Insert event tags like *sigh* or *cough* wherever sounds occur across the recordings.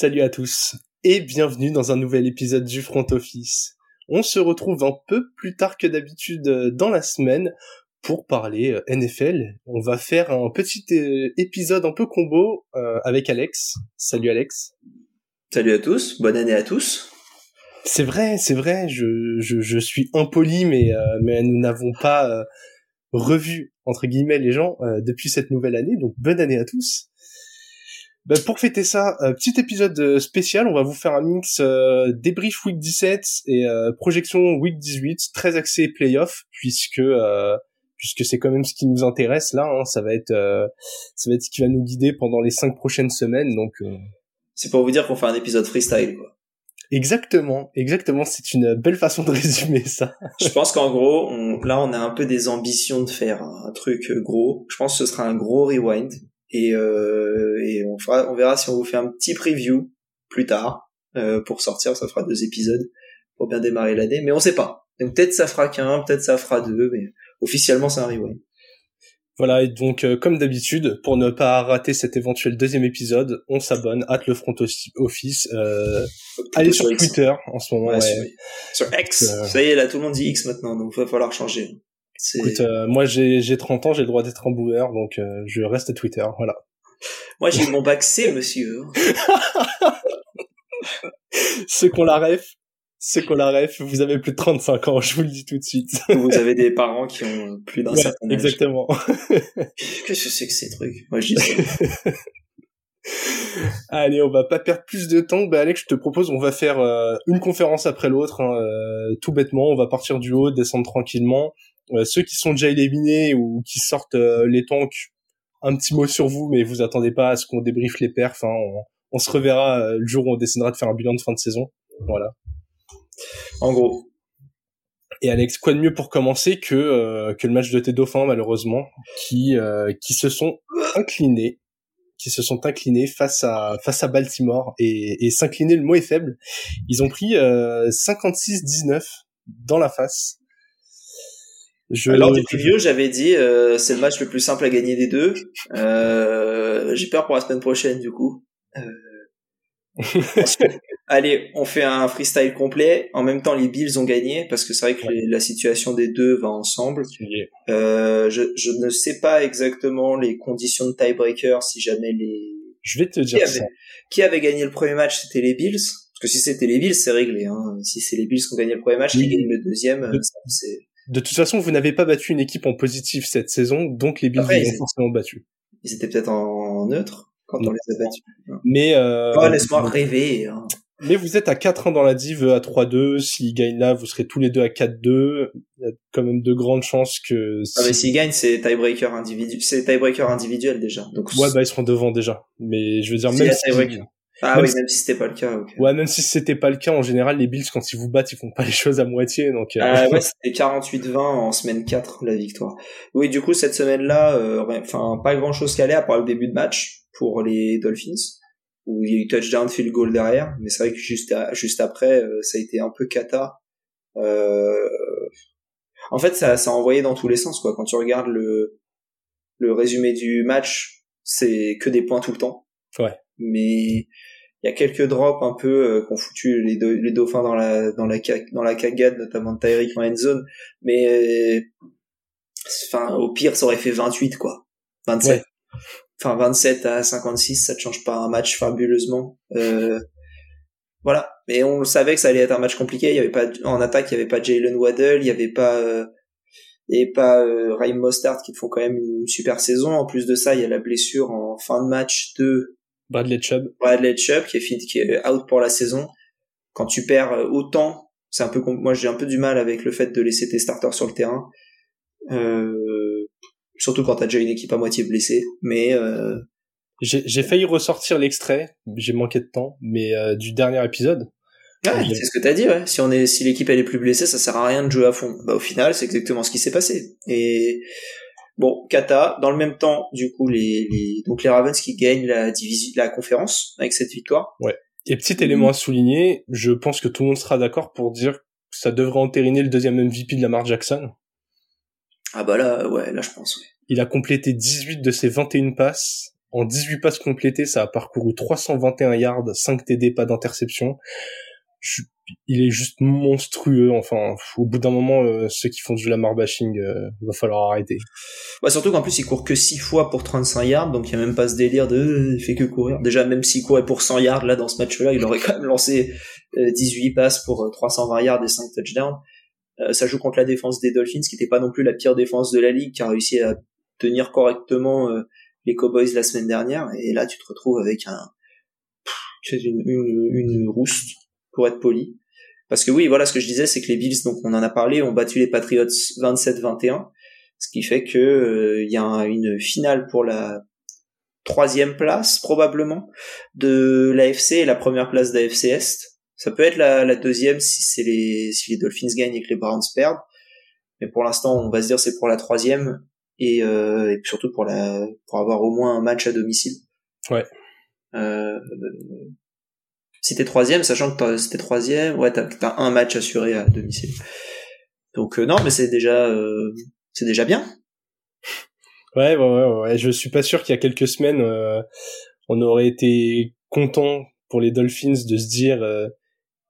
Salut à tous et bienvenue dans un nouvel épisode du Front Office. On se retrouve un peu plus tard que d'habitude euh, dans la semaine pour parler euh, NFL. On va faire un petit euh, épisode un peu combo avec Alex. Salut Alex. Salut à tous, bonne année à tous. C'est vrai, c'est vrai, je, je, je, suis impoli, mais, mais nous n'avons pas revu, entre guillemets, les gens depuis cette nouvelle année, donc bonne année à tous. Bah, pour fêter ça, euh, petit épisode euh, spécial, on va vous faire un mix euh, débrief week 17 et projection week 18, très axé playoff puisque puisque c'est quand même ce qui nous intéresse là. Hein, ça va être ça va être ce qui va nous guider pendant les cinq prochaines semaines. Donc c'est pour vous dire qu'on fait un épisode freestyle. Quoi. Exactement, exactement. C'est une belle façon de résumer ça. *laughs* Je pense qu'en gros, on, là, on a un peu des ambitions de faire un truc gros. Je pense que ce sera un gros rewind et, euh, et on fera, on verra si on vous fait un petit preview plus tard euh, pour sortir. Ça fera deux épisodes pour bien démarrer l'année, mais on sait pas. Donc peut-être ça fera qu'un, peut-être ça fera deux, mais officiellement c'est un rewind. Voilà, et donc euh, comme d'habitude, pour ne pas rater cet éventuel deuxième épisode, on s'abonne, hâte le front office. Euh, allez sur, Twitter en ce moment. Ouais, Sur, X, euh, ça y est, là tout le monde dit X maintenant, donc il va falloir changer. Écoute, euh, moi j'ai 30 ans, j'ai le droit d'être un boomer, donc euh, je reste à Twitter, voilà. Moi j'ai mon bac C, monsieur. *laughs* ceux qu'on la ref, ceux qu'on la ref, vous avez plus de 35 ans, je vous le dis tout de suite. vous avez des parents qui ont plus d'un certain âge. Exactement. *laughs* Qu'est-ce que c'est que ces trucs? Moi je dis ça. *laughs* Allez, on va pas perdre plus de temps. Bah Alex, je te propose, on va faire euh, une conférence après l'autre, hein, tout bêtement. On va partir du haut, descendre tranquillement. Euh, ceux qui sont déjà éliminés ou qui sortent euh, les tanks, un petit mot sur vous, mais vous attendez pas à ce qu'on débriefe les perfs. Hein, on, se reverra euh, le jour où on décidera de faire un bilan de fin de saison. Voilà. En gros. Et Alex, quoi de mieux pour commencer que que le match de tes dauphins malheureusement, qui qui se sont inclinés, qui se sont inclinés face à face à Baltimore et, et s'incliner le mot est faible. Ils ont pris 56-19 dans la face. Je... Alors du preview, j'avais dit euh, c'est le match le plus simple à gagner des deux. Euh, J'ai peur pour la semaine prochaine du coup. Euh... *laughs* Allez, on fait un freestyle complet. En même temps, les Bills ont gagné parce que c'est vrai que la situation des deux va ensemble. Euh, je, je, ne sais pas exactement les conditions de tiebreaker si jamais les. Je vais te dire qui ça. Avait, qui avait gagné le premier match C'était les Bills. Parce que si c'était les Bills, c'est réglé. Hein. Si c'est les Bills qui ont gagné le premier match, ils gagnent le deuxième. C'est de toute façon, vous n'avez pas battu une équipe en positif cette saison, donc les Bills Après, ont forcément battu. Ils étaient peut-être en neutre quand on les a battus. Mais euh, oh, laisse-moi rêver. Hein. Mais vous êtes à 4-1 dans la div, à 3-2. S'ils gagnent là, vous serez tous les deux à 4-2. Il y a quand même de grandes chances que. Ah mais s'ils gagnent, c'est tiebreaker individuel. C'est tiebreaker individuel déjà. Donc. Ouais, bah ils seront devant déjà. Mais je veux dire même. Si ah oui, même si c'était pas le cas. Ouais, même si c'était pas le cas, en général, les Bills, quand ils vous battent, ils font pas les choses à moitié. Donc, euh... ah ouais, *laughs* c'était 48-20 en semaine 4, la victoire. Oui, du coup, cette semaine-là, euh, enfin, pas grand-chose qu'à à part le début de match pour les Dolphins, où il y a eu touchdown, field goal derrière. Mais c'est vrai que juste, juste après, euh, ça a été un peu cata. Euh... En fait, ça, ça a envoyé dans tous les sens, quoi. Quand tu regardes le, le résumé du match, c'est que des points tout le temps. Ouais mais il y a quelques drops un peu euh, qu'ont foutu les, les dauphins dans la dans la dans la cagade notamment de Tyreek en end zone. Mais enfin au pire ça aurait fait 28 quoi. 27 enfin 27 à 56 ça ne change pas un match fabuleusement. Euh, voilà. Mais on savait que ça allait être un match compliqué. Il y avait pas en attaque il y avait pas Jalen Waddell il y avait pas euh, et pas euh, Raheem Mostert qui font quand même une super saison. En plus de ça il y a la blessure en fin de match de Bradley Chubb. Bradley Chubb qui est, qui est out pour la saison. Quand tu perds euh, autant, c'est un peu moi j'ai un peu du mal avec le fait de laisser tes starters sur le terrain. Euh, surtout quand t'as déjà une équipe à moitié blessée. Mais euh... j'ai failli ressortir l'extrait, j'ai manqué de temps, mais euh, du dernier épisode. Ah, c'est ce que t'as dit, ouais. Si on est, si l'équipe elle est plus blessée, ça sert à rien de jouer à fond. Bah au final, c'est exactement ce qui s'est passé. Et Bon, Kata, dans le même temps, du coup, les, les donc les Ravens qui gagnent la division, la conférence avec cette victoire. Ouais. Et petit élément à souligner, je pense que tout le monde sera d'accord pour dire que ça devrait entériner le deuxième MVP de Lamar Jackson. Ah bah là, ouais, là je pense, ouais. Il a complété 18 de ses 21 passes En 18 passes complétées, ça a parcouru 321 yards, 5 TD, pas d'interception. Il est juste monstrueux. Enfin, au bout d'un moment, euh, ceux qui font du Lamar bashing, euh, va falloir arrêter. Ouais, surtout qu'en plus, il court que 6 fois pour 35 yards, donc il n'y a même pas ce délire de euh, il fait que courir. Déjà, même s'il courait pour 100 yards là dans ce match-là, il aurait *laughs* quand même lancé 18 passes pour 320 yards et 5 touchdowns. ça joue contre la défense des Dolphins, qui n'était pas non plus la pire défense de la ligue, qui a réussi à tenir correctement les Cowboys la semaine dernière, et là tu te retrouves avec un une, une, une rousse pour être poli. Parce que oui, voilà, ce que je disais, c'est que les Bills, donc on en a parlé, ont battu les Patriots 27-21, ce qui fait que euh, il y a une finale pour la troisième place probablement de l'AFC et la première place d'AFC Est. Ça peut être la, la deuxième si c'est les si les Dolphins gagnent et que les Browns perdent, mais pour l'instant on va se dire c'est pour la troisième et, euh, et surtout pour la pour avoir au moins un match à domicile. Ouais. Euh, si t'es troisième, sachant que si t'es troisième, ouais, t'as as un match assuré à domicile. Donc euh, non, mais c'est déjà euh, c'est déjà bien. Ouais, ouais, ouais, ouais. Je suis pas sûr qu'il y a quelques semaines, euh, on aurait été content pour les Dolphins de se dire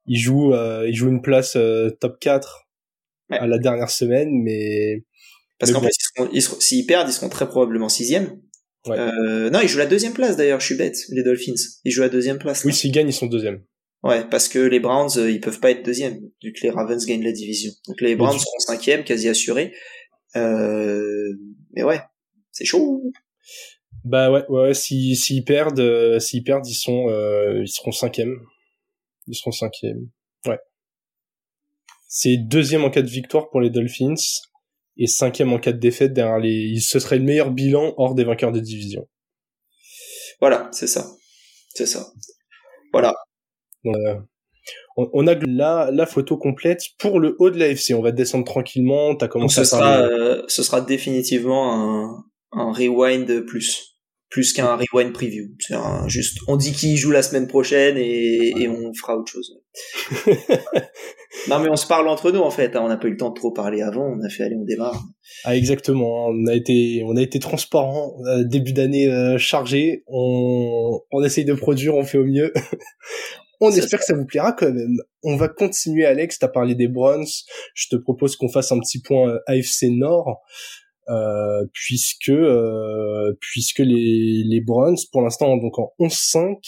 ils jouent ils jouent une place top 4 à la dernière semaine, mais parce qu'en fait, s'ils perdent, ils seront très probablement sixième. Ouais. Euh, non, ils jouent la deuxième place d'ailleurs, je suis bête, les Dolphins. Ils jouent la deuxième place. Oui, s'ils gagnent, ils sont deuxième. Ouais, parce que les Browns, euh, ils peuvent pas être deuxième, vu que les Ravens gagnent la division. Donc les Browns seront cinquième, quasi assurés. Euh, mais ouais, c'est chaud. Bah ouais, ouais, s'ils s'ils perdent, euh, s'ils perdent, ils sont, euh, ils seront cinquième. Ils seront cinquième. Ouais. C'est deuxième en cas de victoire pour les Dolphins et cinquième en cas de défaite derrière les. Ce serait le meilleur bilan hors des vainqueurs de division. Voilà, c'est ça, c'est ça. Voilà. Euh, on, a la, la photo complète pour le haut de l'AFC. On va descendre tranquillement. T'as commencé Donc ce sera, euh, ce sera définitivement un, un rewind plus plus qu'un rewind preview. C'est juste, on dit qui joue la semaine prochaine et, et on fera autre chose. *laughs* non mais on se parle entre nous en fait. Hein. On n'a pas eu le temps de trop parler avant. On a fait aller, on démarre. Ah exactement. On a été, on a été transparent. Euh, début d'année euh, chargé. On, on essaye de produire, on fait au mieux. *laughs* On espère que ça vous plaira quand même. On va continuer, Alex. T'as parlé des Browns. Je te propose qu'on fasse un petit point euh, AFC Nord. Euh, puisque euh, puisque les les Browns pour l'instant donc en 11-5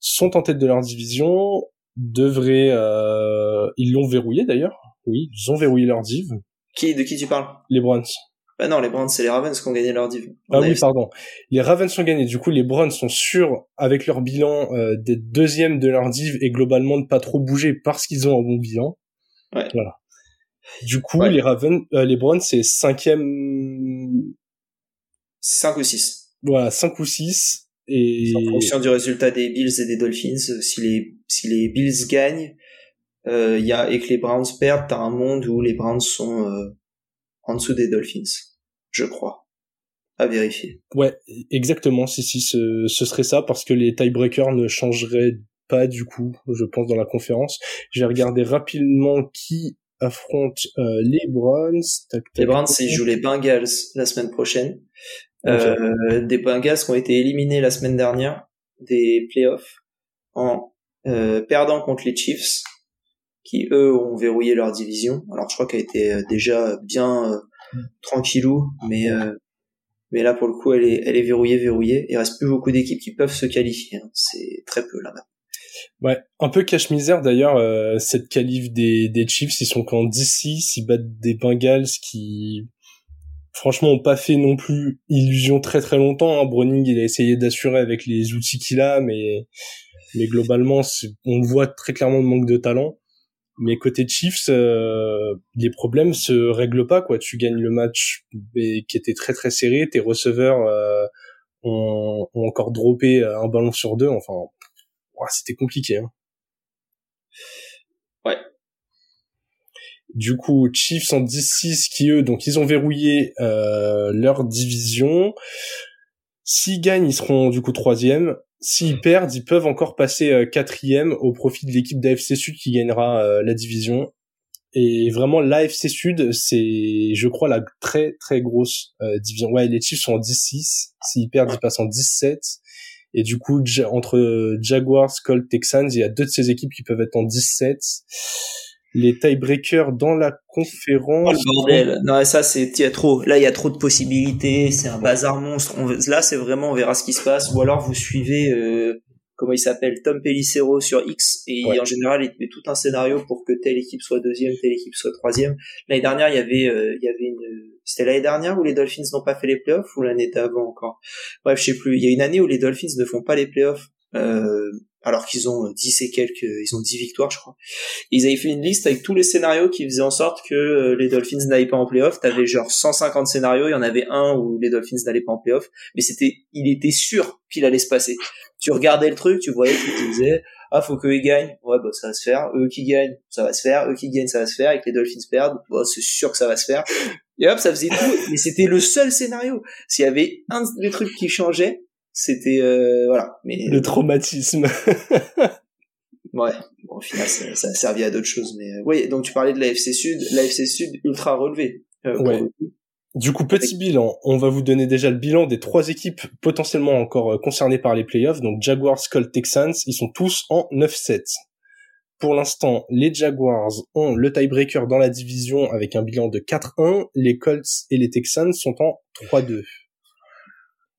sont en tête de leur division devraient euh, ils l'ont verrouillé d'ailleurs. Oui ils ont verrouillé leur div. Qui de qui tu parles? Les Browns. Bah non les Browns c'est les Ravens qui ont gagné leur div. Ah oui pardon. Les Ravens ont gagné du coup les Browns sont sûrs avec leur bilan euh, d'être deuxième de leur div et globalement de pas trop bouger parce qu'ils ont un bon bilan. Ouais. voilà. Du coup, les Ravens, euh, les Browns, c'est cinquième. 5 ou 6. Voilà, 5 ou 6. Et... En fonction du résultat des Bills et des Dolphins, si les, si les Bills gagnent, euh, y a, et que les Browns perdent, t'as un monde où les Browns sont euh, en dessous des Dolphins. Je crois. À vérifier. Ouais, exactement. Si, si, ce, ce serait ça, parce que les tiebreakers ne changeraient pas du coup, je pense, dans la conférence. J'ai regardé rapidement qui affronte euh, les Browns. les Browns, ils jouent les Bengals la semaine prochaine. Euh, des Bengals qui ont été éliminés la semaine dernière des playoffs en euh, perdant contre les Chiefs, qui eux ont verrouillé leur division. Alors je crois qu'elle était déjà bien tranquillou, mais mais là pour le coup elle est elle est verrouillée verrouillée. Il reste plus beaucoup d'équipes qui peuvent se qualifier. Hein. C'est très peu là bas Ouais, un peu cache-misère d'ailleurs, euh, cette qualif des, des Chiefs, ils sont qu'en DC, ils battent des Bengals qui, franchement, ont pas fait non plus illusion très très longtemps. Hein. Browning, il a essayé d'assurer avec les outils qu'il a, mais, mais globalement, on voit très clairement le manque de talent. Mais côté Chiefs, euh, les problèmes se règlent pas, quoi. Tu gagnes le match qui était très très serré, tes receveurs euh, ont, ont encore droppé un ballon sur deux, enfin c'était compliqué. Hein. Du coup, Chiefs en 10-6 qui eux, donc ils ont verrouillé euh, leur division. S'ils gagnent, ils seront du coup troisième. S'ils perdent, ils peuvent encore passer euh, quatrième au profit de l'équipe d'AFC Sud qui gagnera euh, la division. Et vraiment, l'AFC Sud, c'est, je crois, la très très grosse euh, division. Ouais, les Chiefs sont en 10-6. S'ils perdent, ils passent en 17. Et du coup, entre Jaguars, Colts, Texans, il y a deux de ces équipes qui peuvent être en 17 les tiebreakers dans la conférence. Oh, bordel. Non, ça c'est il y a trop. Là, il y a trop de possibilités, c'est un bazar monstre. Là, c'est vraiment on verra ce qui se passe ou alors vous suivez euh, comment il s'appelle Tom Pellicero sur X et en général, il met tout un scénario pour que telle équipe soit deuxième, telle équipe soit troisième. L'année dernière, il y avait euh, il y avait une c'était l'année dernière où les Dolphins n'ont pas fait les playoffs ou l'année d'avant encore? Bref, je sais plus. Il y a une année où les Dolphins ne font pas les playoffs. Euh, alors qu'ils ont 10 euh, et quelques, ils ont 10 victoires, je crois. ils avaient fait une liste avec tous les scénarios qui faisaient en sorte que euh, les Dolphins n'allaient pas en playoff. T'avais genre 150 scénarios, il y en avait un où les Dolphins n'allaient pas en playoff, mais c'était, il était sûr qu'il allait se passer. Tu regardais le truc, tu voyais qu'ils disaient, ah, faut qu'eux gagnent. Ouais, bah, ça va se faire. Eux qui gagnent, ça va se faire. Eux qui gagnent, ça va se faire. Et que les Dolphins perdent, bah, c'est sûr que ça va se faire. Et hop, ça faisait tout. Mais c'était le seul scénario. S'il y avait un des trucs qui changeait, c'était euh, voilà mais le traumatisme *laughs* ouais bon, au final ça, ça a servi à d'autres choses mais euh, oui donc tu parlais de l'AFC Sud l'AFC Sud ultra relevé euh, ouais. Du coup, petit bilan. On va vous donner déjà le bilan des trois équipes potentiellement encore concernées par les playoffs. Donc Jaguars, Colts, Texans, ils sont tous en 9-7. Pour l'instant, les Jaguars ont le tiebreaker dans la division avec un bilan de 4-1. Les Colts et les Texans sont en 3-2.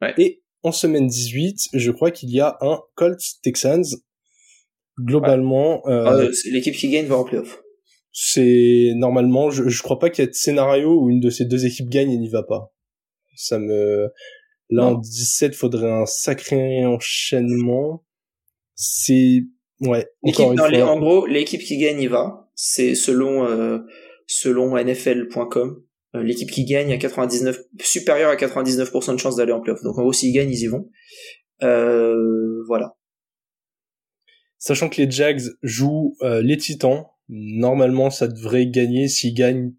Ouais. Et en semaine 18, je crois qu'il y a un Colts Texans. Globalement, euh, ah, l'équipe qui gagne va en playoff. C'est normalement, je, je crois pas qu'il y ait de scénario où une de ces deux équipes gagne et n'y va pas. Ça me, là en 17, faudrait un sacré enchaînement. C'est, ouais. En gros, l'équipe qui gagne y va. C'est selon euh, selon NFL.com. Euh, l'équipe qui gagne a 99 supérieur à 99% de chances d'aller en playoff. Donc en gros s'ils gagnent, ils y vont. Euh, voilà. Sachant que les Jags jouent euh, les Titans, normalement ça devrait gagner s'ils gagnent.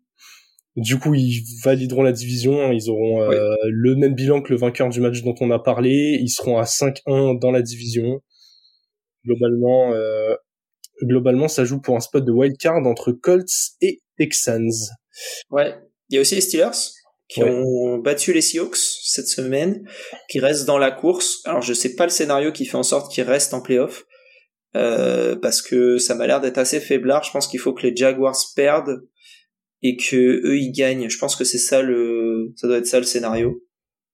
Du coup, ils valideront la division, ils auront le même bilan que le vainqueur du match dont on a parlé, ils seront à 5-1 dans la division. Globalement globalement ça joue pour un spot de wild card entre Colts et Texans. Ouais, il y a aussi les Steelers qui ont battu les Seahawks cette semaine, qui restent dans la course. Alors je sais pas le scénario qui fait en sorte qu'ils restent en playoff, euh, parce que ça m'a l'air d'être assez faiblard. Je pense qu'il faut que les Jaguars perdent et que eux ils gagnent. Je pense que c'est ça le, ça doit être ça le scénario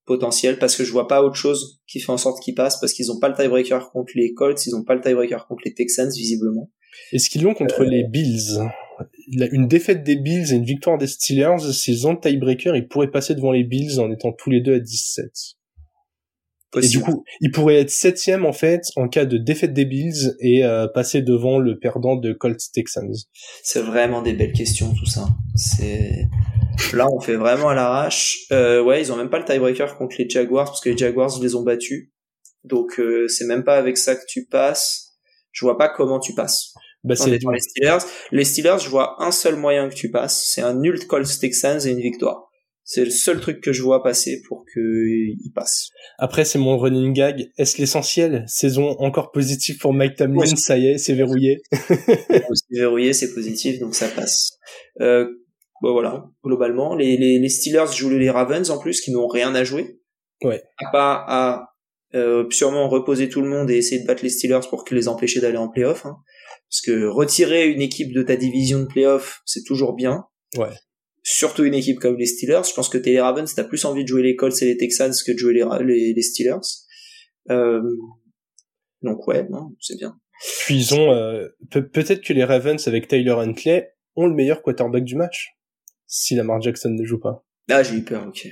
potentiel, parce que je vois pas autre chose qui fait en sorte qu'ils passent, parce qu'ils ont pas le tiebreaker contre les Colts, ils ont pas le tiebreaker contre les Texans visiblement. Est-ce qu'ils l'ont contre euh, les Bills une défaite des Bills et une victoire des Steelers, s'ils ont le tiebreaker, ils pourraient passer devant les Bills en étant tous les deux à 17. Et du coup, ils pourraient être septième en fait en cas de défaite des Bills et euh, passer devant le perdant de Colts Texans. C'est vraiment des belles questions tout ça. C'est là on fait vraiment à l'arrache. Euh, ouais, ils ont même pas le tiebreaker contre les Jaguars parce que les Jaguars les ont battus. Donc euh, c'est même pas avec ça que tu passes. Je vois pas comment tu passes. Bah, c'est les Steelers. Les Steelers, je vois un seul moyen que tu passes, c'est un nul Colts Texans et une victoire. C'est le seul truc que je vois passer pour qu'il passe. Après, c'est mon running gag. Est-ce l'essentiel? Saison encore positive pour Mike Tomlin. Ça y est, c'est verrouillé. *laughs* c'est verrouillé, c'est positif, donc ça passe. Euh, bon voilà, globalement, les, les, les Steelers jouent les Ravens en plus, qui n'ont rien à jouer. Ouais. À pas à euh, sûrement reposer tout le monde et essayer de battre les Steelers pour que les empêcher d'aller en playoff. Hein. Parce que retirer une équipe de ta division de playoff, c'est toujours bien. Ouais. Surtout une équipe comme les Steelers. Je pense que t'es les Ravens, t'as plus envie de jouer les Colts et les Texans que de jouer les, les, Steelers. Euh, donc ouais, non, c'est bien. Puis ils ont euh, peut-être que les Ravens avec Tyler Huntley ont le meilleur quarterback du match si Lamar Jackson ne joue pas. Ah, j'ai eu peur, ok.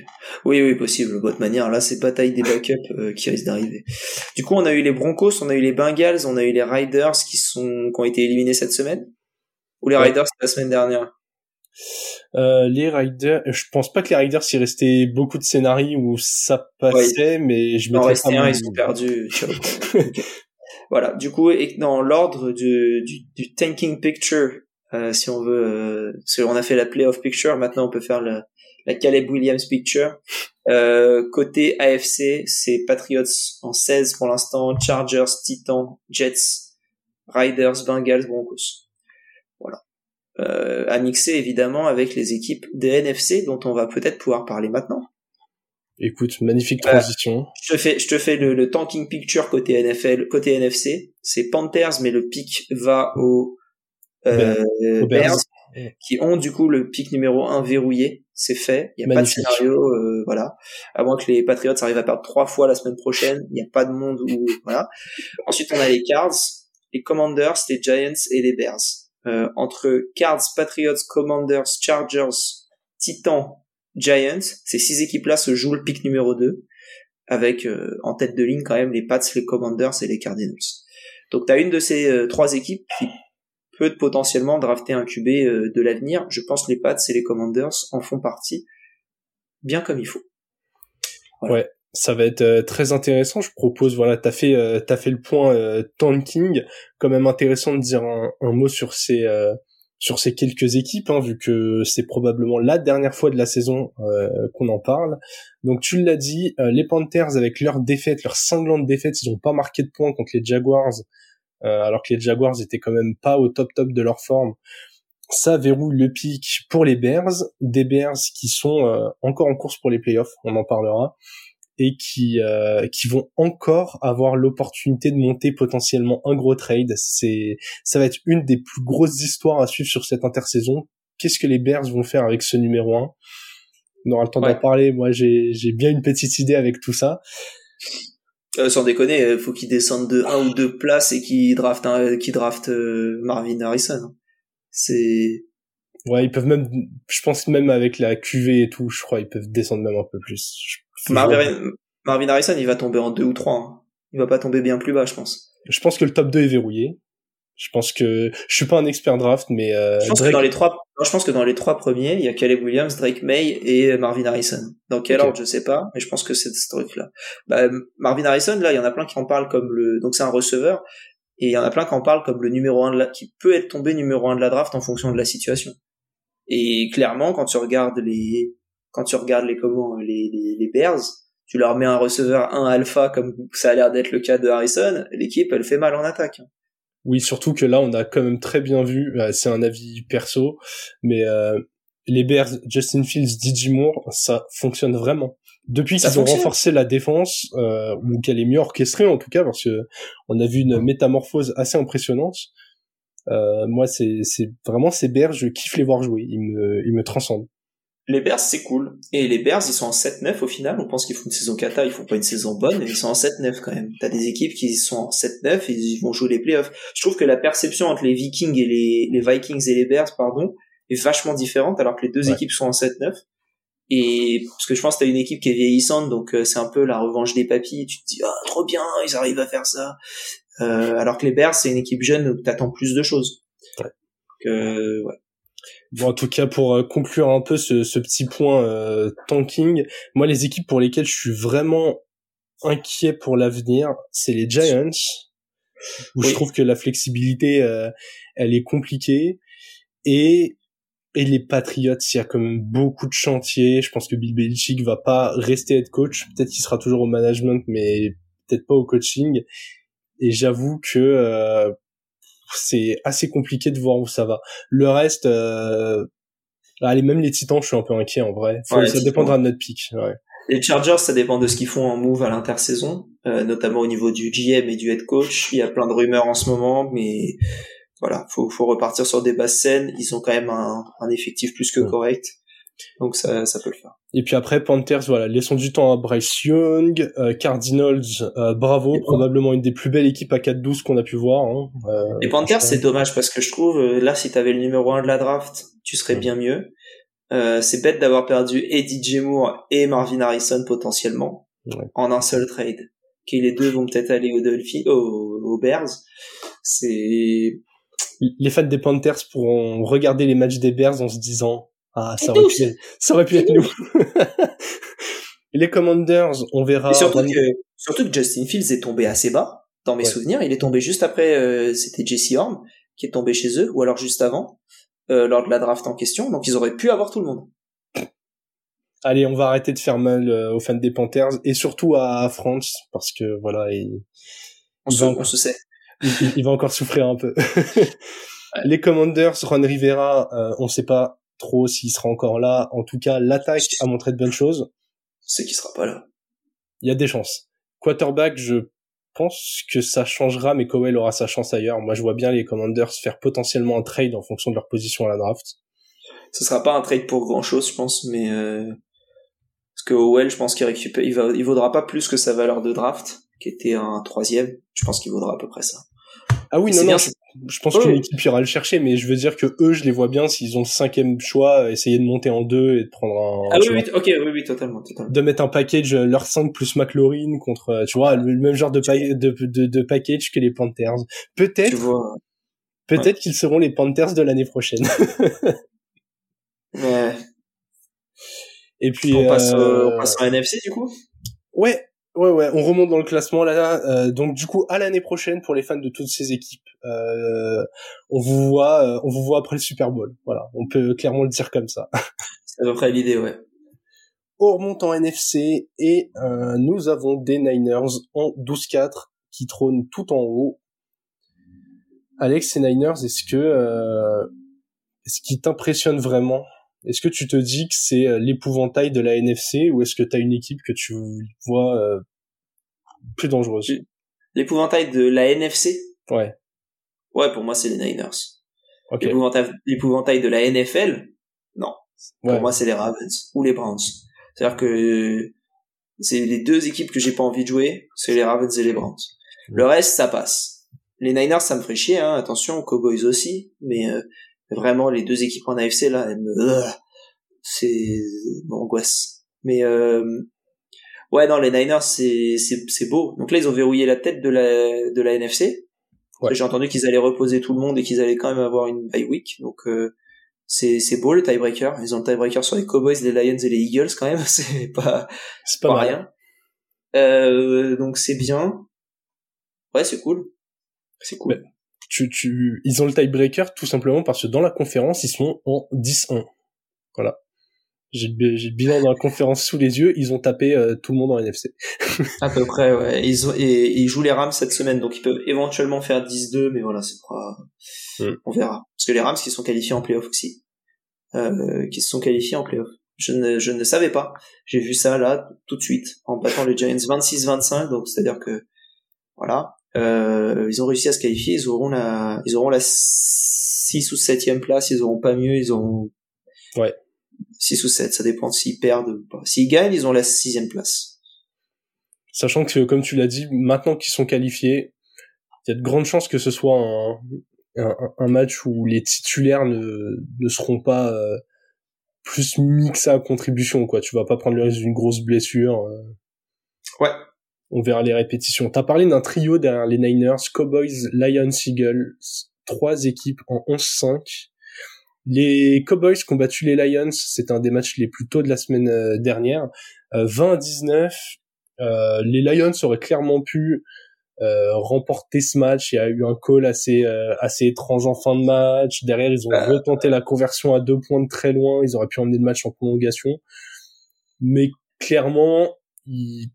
Oui, oui, possible. De votre manière, là, c'est bataille des backups euh, qui risque d'arriver. Du coup, on a eu les Broncos, on a eu les Bengals, on a eu les Riders qui sont qui ont été éliminés cette semaine. Ou les Riders la semaine dernière. Euh, les Riders, je pense pas que les Riders y restait beaucoup de scénarios où ça passait, mais je m'en restait un, ils sont perdus. *laughs* Voilà. Du coup, et dans l'ordre du, du, du, tanking picture, euh, si on veut, euh, parce qu'on a fait la playoff picture, maintenant on peut faire le, la Caleb Williams picture. Euh, côté AFC, c'est Patriots en 16 pour l'instant, Chargers, Titans, Jets, Riders, Bengals, Broncos. Voilà. euh, à mixer évidemment avec les équipes des NFC dont on va peut-être pouvoir parler maintenant. Écoute, magnifique transition. je te fais, je te fais le, tanking picture côté NFL, côté NFC. C'est Panthers, mais le pic va aux, euh, Bears, qui ont du coup le pic numéro 1 verrouillé. C'est fait. Il n'y a pas de scénario, euh, voilà. À moins que les Patriots arrivent à perdre trois fois la semaine prochaine. Il n'y a pas de monde où, voilà. Ensuite, on a les Cards, les Commanders, les Giants et les Bears. Euh, entre Cards, Patriots, Commanders, Chargers, Titans, Giants, ces six équipes-là se jouent le pick numéro 2, avec euh, en tête de ligne quand même les Pats, les Commanders et les Cardinals. Donc tu as une de ces euh, trois équipes qui peut potentiellement drafter un QB de l'avenir. Je pense les Pats et les Commanders en font partie bien comme il faut. Ouais, ça va être très intéressant. Je propose, voilà, t'as fait, t'as fait le point tanking, quand même intéressant de dire un, mot sur ces sur ces quelques équipes, hein, vu que c'est probablement la dernière fois de la saison euh, qu'on en parle. Donc tu l'as dit, euh, les Panthers avec leur défaite, leur cinglante défaite, ils n'ont pas marqué de points contre les Jaguars, euh, alors que les Jaguars étaient quand même pas au top top de leur forme. Ça verrouille le pic pour les Bears, des Bears qui sont encore en course pour les playoffs, on en parlera et qui euh, qui vont encore avoir l'opportunité de monter potentiellement un gros trade. C'est ça va être une des plus grosses histoires à suivre sur cette intersaison. Qu'est-ce que les Bears vont faire avec ce numéro 1 On aura le temps d'en parler. Moi, j'ai j'ai bien une petite idée avec tout ça. Euh, sans déconner, il faut qu'ils descendent de un ou deux places et qu'ils draftent un, qu'ils draftent euh, Marvin Harrison. C'est Ouais, ils peuvent même, je pense même avec la QV et tout, je crois, ils peuvent descendre même un peu plus. Marvin, Marvin Harrison, il va tomber en 2 ou 3. Hein. Il va pas tomber bien plus bas, je pense. Je pense que le top 2 est verrouillé. Je pense que je suis pas un expert draft, mais euh, je pense que dans les trois, je pense que dans les trois premiers, il y a Caleb Williams, Drake May et Marvin Harrison. Dans quel ordre, je sais pas, mais je pense que c'est ce truc-là. Bah, Marvin Harrison, là, il y en a plein qui en parlent comme le, donc c'est un receveur, et il y en a plein qui en parlent comme le numéro 1 de la, qui peut être tombé numéro 1 de la draft en fonction de la situation. Et clairement, quand tu regardes les, quand tu regardes les comment, les, les, les Bears, tu leur mets un receveur 1 alpha comme ça a l'air d'être le cas de Harrison, l'équipe elle fait mal en attaque. Oui, surtout que là on a quand même très bien vu, euh, c'est un avis perso, mais euh, les Bears, Justin Fields, DJ Moore, ça fonctionne vraiment. Depuis qu'ils ont renforcé la défense, euh, ou qu'elle est mieux orchestrée en tout cas, parce que on a vu une métamorphose assez impressionnante. Euh, moi, c'est vraiment ces Bears, je kiffe les voir jouer, ils me, ils me transcendent. Les Bears, c'est cool. Et les Bears, ils sont en 7-9 au final. On pense qu'ils font une saison cata, ils font pas une saison bonne, mais ils sont en 7-9 quand même. T'as des équipes qui sont en 7-9 et ils vont jouer les playoffs. Je trouve que la perception entre les Vikings et les, les Vikings et les Bears, pardon, est vachement différente alors que les deux équipes sont en 7-9. Et parce que je pense que t'as une équipe qui est vieillissante, donc euh, c'est un peu la revanche des papis. Tu te dis ah trop bien, ils arrivent à faire ça. Euh, alors que les Bears, c'est une équipe jeune où t'attends plus de choses. Ouais. Donc, euh, ouais. Bon, en tout cas, pour euh, conclure un peu ce, ce petit point euh, tanking, moi, les équipes pour lesquelles je suis vraiment inquiet pour l'avenir, c'est les Giants, où je trouve que la flexibilité, euh, elle est compliquée, et et les Patriots, il y a quand même beaucoup de chantiers. Je pense que Bill Belichick va pas rester être coach. Peut-être qu'il sera toujours au management, mais peut-être pas au coaching. Et j'avoue que c'est assez compliqué de voir où ça va. Le reste, euh... allez, même les Titans, je suis un peu inquiet en vrai. ça dépendra de notre. Ouais. Les Chargers, ça dépend de ce qu'ils font en move à l'intersaison, euh, notamment au niveau du GM et du head coach. Il y a plein de rumeurs en ce moment, mais voilà, faut, faut repartir sur des basses scènes. Ils ont quand même un, un effectif plus que correct. Donc ça, ça peut le faire. Et puis après Panthers, voilà, laissons du temps à Bryce Young, euh, Cardinals, euh, bravo, probablement une des plus belles équipes à 4-12 qu'on a pu voir. Hein. Euh, les Panthers, c'est dommage parce que je trouve là, si t'avais le numéro 1 de la draft, tu serais bien mieux. c'est bête d'avoir perdu Eddie Moore et Marvin Harrison potentiellement en un seul trade. Que les deux vont peut-être aller aux Dolphins, aux, aux Bears. C'est les fans des Panthers pourront regarder les matchs des Bears en se disant ah, ça aurait, pu, ça aurait pu être nous. *laughs* les Commanders, on verra. surtout, que, surtout que Justin Fields est tombé assez bas. Dans mes souvenirs, il est tombé juste après, euh, c'était Jesse Horn qui est tombé chez eux, ou alors juste avant, euh, lors de la draft en question. Donc ils auraient pu avoir tout le monde. Allez, on va arrêter de faire mal euh, aux fans des Panthers et surtout à France parce que voilà, il, on, se, on se sait. *laughs* Il, il, va encore souffrir un peu. *laughs* Les Commanders, Ron Rivera, euh, on sait pas trop s'il sera encore là. En tout cas, l'attaque a montré de bonnes choses. C'est qu'il sera pas là. Il y a des chances. Quarterback, je pense que ça changera, mais Cowell aura sa chance ailleurs. Moi, je vois bien les Commanders faire potentiellement un trade en fonction de leur position à la draft. Ce sera pas un trade pour grand chose, je pense, mais euh... parce que Howell, je pense qu'il récupère, il, va... il vaudra pas plus que sa valeur de draft, qui était un troisième. Je pense qu'il vaudra à peu près ça. Ah oui, non, non, je, pense qu'une équipe ira le chercher, mais je veux dire que eux, je les vois bien s'ils ont le cinquième choix, essayer de monter en deux et de prendre un. Ah oui, oui, ok, oui, oui, totalement, totalement. De mettre un package euh, leur 5 plus McLaurin contre, euh, tu vois, le même genre de, de, de, de, package que les Panthers. Peut-être. Peut-être qu'ils seront les Panthers de l'année prochaine. *laughs* ouais. Et puis. On passe, euh... on passe en NFC du coup? Ouais, Ouais, ouais, on remonte dans le classement là. Euh, donc du coup, à l'année prochaine pour les fans de toutes ces équipes, euh, on vous voit, euh, on vous voit après le Super Bowl. Voilà, on peut clairement le dire comme ça. *laughs* C'est à peu près l'idée, ouais. On remonte en NFC et euh, nous avons des Niners en 12-4 qui trônent tout en haut. Alex, ces Niners, est-ce que euh, est-ce qui t'impressionne vraiment? Est-ce que tu te dis que c'est euh, l'épouvantail de la NFC ou est-ce que tu as une équipe que tu vois euh, plus dangereuse? L'épouvantail de la NFC Ouais. Ouais, pour moi, c'est les Niners. Okay. L'épouvantail de la NFL Non. Pour moi, c'est les Ravens ou les Browns. C'est-à-dire que c'est les deux équipes que j'ai pas envie de jouer, c'est les Ravens et les Browns. Le reste, ça passe. Les Niners, ça me ferait chier, hein. attention, Cowboys aussi, mais euh, vraiment les deux équipes en AFC là elles me c'est angoisse. Mais euh... ouais non les Niners c'est c'est c'est beau. Donc là ils ont verrouillé la tête de la de la NFC ouais. j'ai entendu qu'ils allaient reposer tout le monde et qu'ils allaient quand même avoir une bye week. Donc euh, c'est c'est beau le tiebreaker. Ils ont le tiebreaker sur les Cowboys les Lions et les Eagles quand même. *laughs* C'est pas c'est pas, rien. Euh, donc c'est bien. Ouais c'est cool. C'est cool tu, tu, ils ont le tiebreaker tout simplement parce que dans la conférence, ils sont en 10-1. Voilà. J'ai le bilan de la conférence sous les yeux, ils ont tapé euh, tout le monde en NFC. à peu près, ouais. Ils ont, et, ils jouent les Rams cette semaine, donc ils peuvent éventuellement faire 10-2, mais voilà, c'est pas... Mm. On verra. Parce que les Rams qui sont qualifiés en playoff aussi. Euh, qui se sont qualifiés en playoff. Je ne, je ne savais pas. J'ai vu ça là, tout de suite, en battant les Giants 26-25, donc c'est-à-dire que... Voilà. Euh, ils ont réussi à se qualifier, ils auront la, ils auront la 6 ou 7 place, ils auront pas mieux, ils ont ouais. 6 ou 7, ça dépend s'ils perdent ou pas. S'ils gagnent, ils ont la sixième place. Sachant que, comme tu l'as dit, maintenant qu'ils sont qualifiés, il y a de grandes chances que ce soit un, un, un match où les titulaires ne, ne seront pas euh, plus mis que ça à contribution, quoi. Tu vas pas prendre le risque d'une grosse blessure. Euh. Ouais, on verra les répétitions. T'as parlé d'un trio derrière les Niners, Cowboys, Lions, Eagles, trois équipes en 11-5. Les Cowboys qui ont battu les Lions, c'est un des matchs les plus tôt de la semaine euh, dernière. 20 euh, à 19, euh, les Lions auraient clairement pu remporter ce match. Il y a eu un call assez assez étrange en fin de match. Derrière, ils ont retenté la conversion à deux points de très loin. Ils auraient pu emmener le match en prolongation. Mais clairement, ils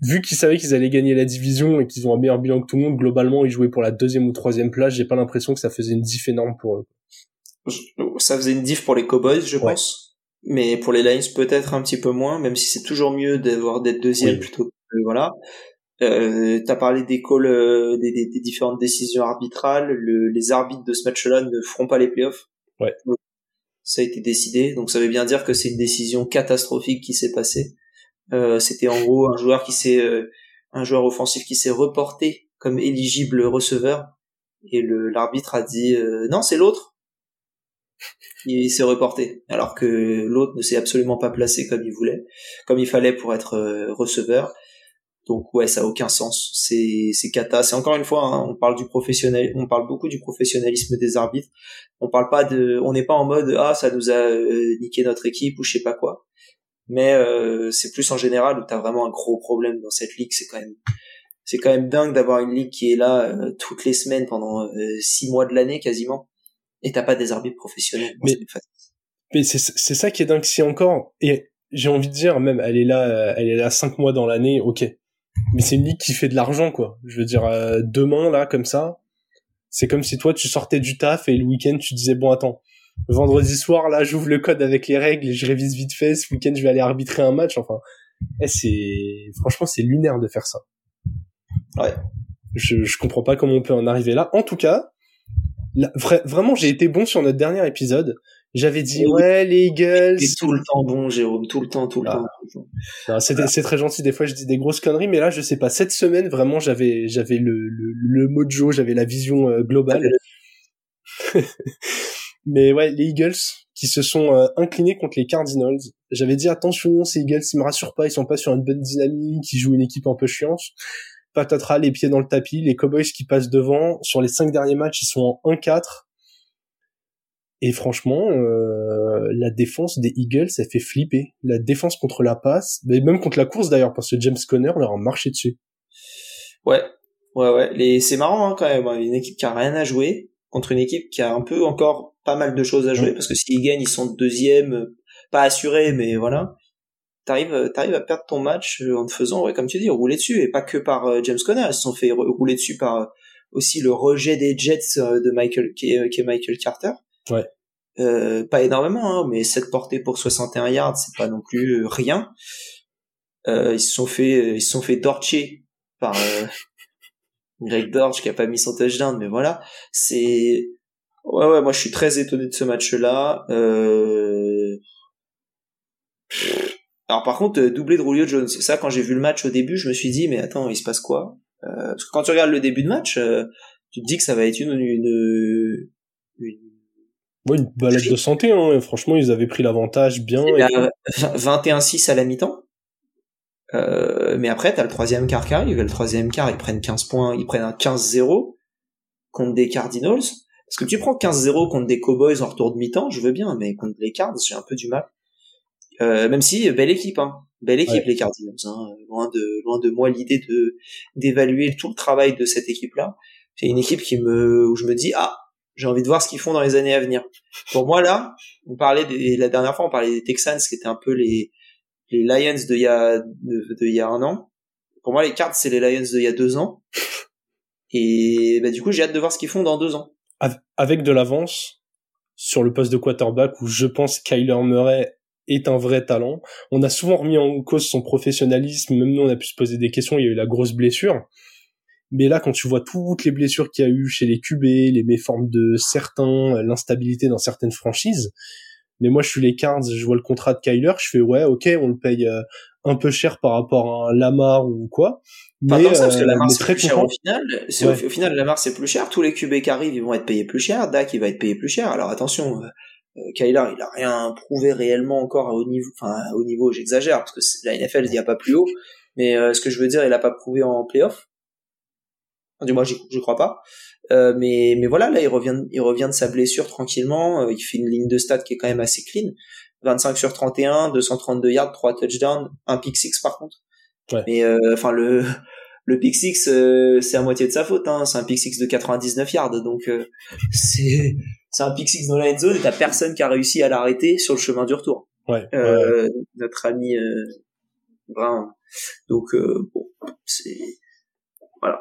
vu qu'ils savaient qu'ils allaient gagner la division et qu'ils ont un meilleur bilan que tout le monde, globalement, ils jouaient pour la deuxième ou troisième place. J'ai pas l'impression que ça faisait une diff énorme pour eux. Ça faisait une diff pour les Cowboys, je pense. Mais pour les Lions, peut-être un petit peu moins, même si c'est toujours mieux d'avoir d'être deuxième plutôt que, voilà. Euh, t'as parlé des calls, euh, des, des, des, différentes décisions arbitrales. Le, les arbitres de ce match-là ne feront pas les playoffs. Ouais. Ça a été décidé, donc ça veut bien dire que c'est une décision catastrophique qui s'est passée. Euh, c'était en gros un joueur qui s'est euh, un joueur offensif qui s'est reporté comme éligible receveur. Et le l'arbitre a dit euh, non c'est l'autre. Il s'est reporté. Alors que l'autre ne s'est absolument pas placé comme il voulait comme il fallait pour être receveur. Donc ouais ça a aucun sens. C'est c'est cata. C'est encore une fois hein, on parle du professionnel on parle beaucoup du professionnalisme des arbitres. On parle pas de on n'est pas en mode ah ça nous a niqué notre équipe ou je sais pas quoi mais euh, c'est plus en général où tu as vraiment un gros problème dans cette ligue c'est quand même c'est quand même dingue d'avoir une ligue qui est là euh, toutes les semaines pendant euh, six mois de l'année quasiment et t'as pas des arbitres professionnels. Mais, mais c'est c'est ça qui est dingue si encore et j'ai envie de dire même elle est là elle est là cinq mois dans l'année ok. Mais c'est une ligue qui fait de l'argent quoi. Je veux dire demain là comme ça C'est comme si toi, tu sortais du taf et le week-end, tu disais, bon, attends, vendredi soir, là, j'ouvre le code avec les règles et je révise vite fait. Ce week-end, je vais aller arbitrer un match. Enfin, eh, c'est, franchement, c'est lunaire de faire ça. Ouais. Je, je comprends pas comment on peut en arriver là. En tout cas, vraiment, j'ai été bon sur notre dernier épisode. J'avais dit ouais les Eagles. Et tout le temps bon Jérôme, tout le temps, tout le ah. temps. C'est très gentil. Des fois je dis des grosses conneries, mais là je sais pas. Cette semaine vraiment j'avais j'avais le, le, le mojo, j'avais la vision euh, globale. *laughs* mais ouais les Eagles qui se sont euh, inclinés contre les Cardinals. J'avais dit attention ces Eagles ils me rassurent pas, ils sont pas sur une bonne dynamique, ils jouent une équipe un peu chiante. Patatras les pieds dans le tapis, les Cowboys qui passent devant. Sur les cinq derniers matchs ils sont en 1-4 et franchement, euh, la défense des Eagles, ça fait flipper. La défense contre la passe, mais même contre la course d'ailleurs, parce que James Conner leur a marché dessus. Ouais, ouais, ouais. Les... C'est marrant hein, quand même. Hein. Une équipe qui a rien à jouer contre une équipe qui a un peu encore pas mal de choses à jouer, parce que s'ils gagnent, ils sont deuxième, pas assurés, mais voilà. T'arrives, t'arrives à perdre ton match en te faisant, ouais, comme tu dis, rouler dessus, et pas que par euh, James Conner. Ils se sont fait rouler dessus par euh, aussi le rejet des Jets de Michael, qui est, qui est Michael Carter. Ouais. Euh, pas énormément, hein, mais 7 portées pour 61 yards, c'est pas non plus euh, rien. Euh, ils se sont fait, ils se sont fait torcher par euh, Greg Dortch qui a pas mis son touchdown, mais voilà, c'est ouais ouais, moi je suis très étonné de ce match-là. Euh... Alors par contre, doublé de Julio Jones, ça quand j'ai vu le match au début, je me suis dit mais attends, il se passe quoi? Parce que quand tu regardes le début de match, tu te dis que ça va être une, une, une Ouais, une balade de santé, hein. franchement, ils avaient pris l'avantage bien. 21-6 à la mi-temps. Euh, mais après, t'as le troisième quart qui arrive. Le troisième quart, ils prennent 15 points, ils prennent un 15-0 contre des Cardinals. Parce que tu prends 15-0 contre des Cowboys en retour de mi-temps, je veux bien, mais contre les Cards, j'ai un peu du mal. Euh, même si, belle équipe, hein. Belle équipe, les Cardinals, hein. Loin de, loin de moi l'idée de, d'évaluer tout le travail de cette équipe-là. C'est une équipe qui me, où je me dis, ah, j'ai envie de voir ce qu'ils font dans les années à venir. Pour moi là, on parlait des, la dernière fois on parlait des Texans qui étaient un peu les les Lions de il y a de, il y a un an. Pour moi les Cards c'est les Lions de il y a deux ans. Et bah, du coup j'ai hâte de voir ce qu'ils font dans deux ans. Avec de l'avance sur le poste de quarterback où je pense Kyler Murray est un vrai talent. On a souvent remis en cause son professionnalisme, même nous on a pu se poser des questions, il y a eu la grosse blessure. Mais là, quand tu vois toutes les blessures qu'il y a eu chez les QB, les méformes de certains, l'instabilité dans certaines franchises, mais moi je suis les Cards, je vois le contrat de Kyler, je fais ouais, ok, on le paye euh, un peu cher par rapport à un Lamar ou quoi. Mais, ça, parce que euh, Lamar c'est plus cher au final. Au, final, Lamar c'est plus cher. Tous les QB qui arrivent, ils vont être payés plus cher. Dak, il va être payé plus cher. Alors attention, euh, Kyler, il a rien prouvé réellement encore au niveau, enfin au niveau, j'exagère parce que la NFL il n'y a pas plus haut. Mais ce que je veux dire, il a pas prouvé en playoff du moins je crois pas. Euh, mais mais voilà, là il revient il revient de sa blessure tranquillement. Euh, il fait une ligne de stats qui est quand même assez clean. 25 sur 31, 232 yards, 3 touchdowns, un pick six par contre. Ouais. Mais euh, enfin le *laughs* le pick six c'est à moitié de sa faute. Hein. C'est un pick six de 99 yards, donc *laughs* c'est c'est un pick six dans la end zone et t'as personne qui a réussi à l'arrêter sur le chemin du retour. Ouais. Notre ami Brun. Donc bon, c'est voilà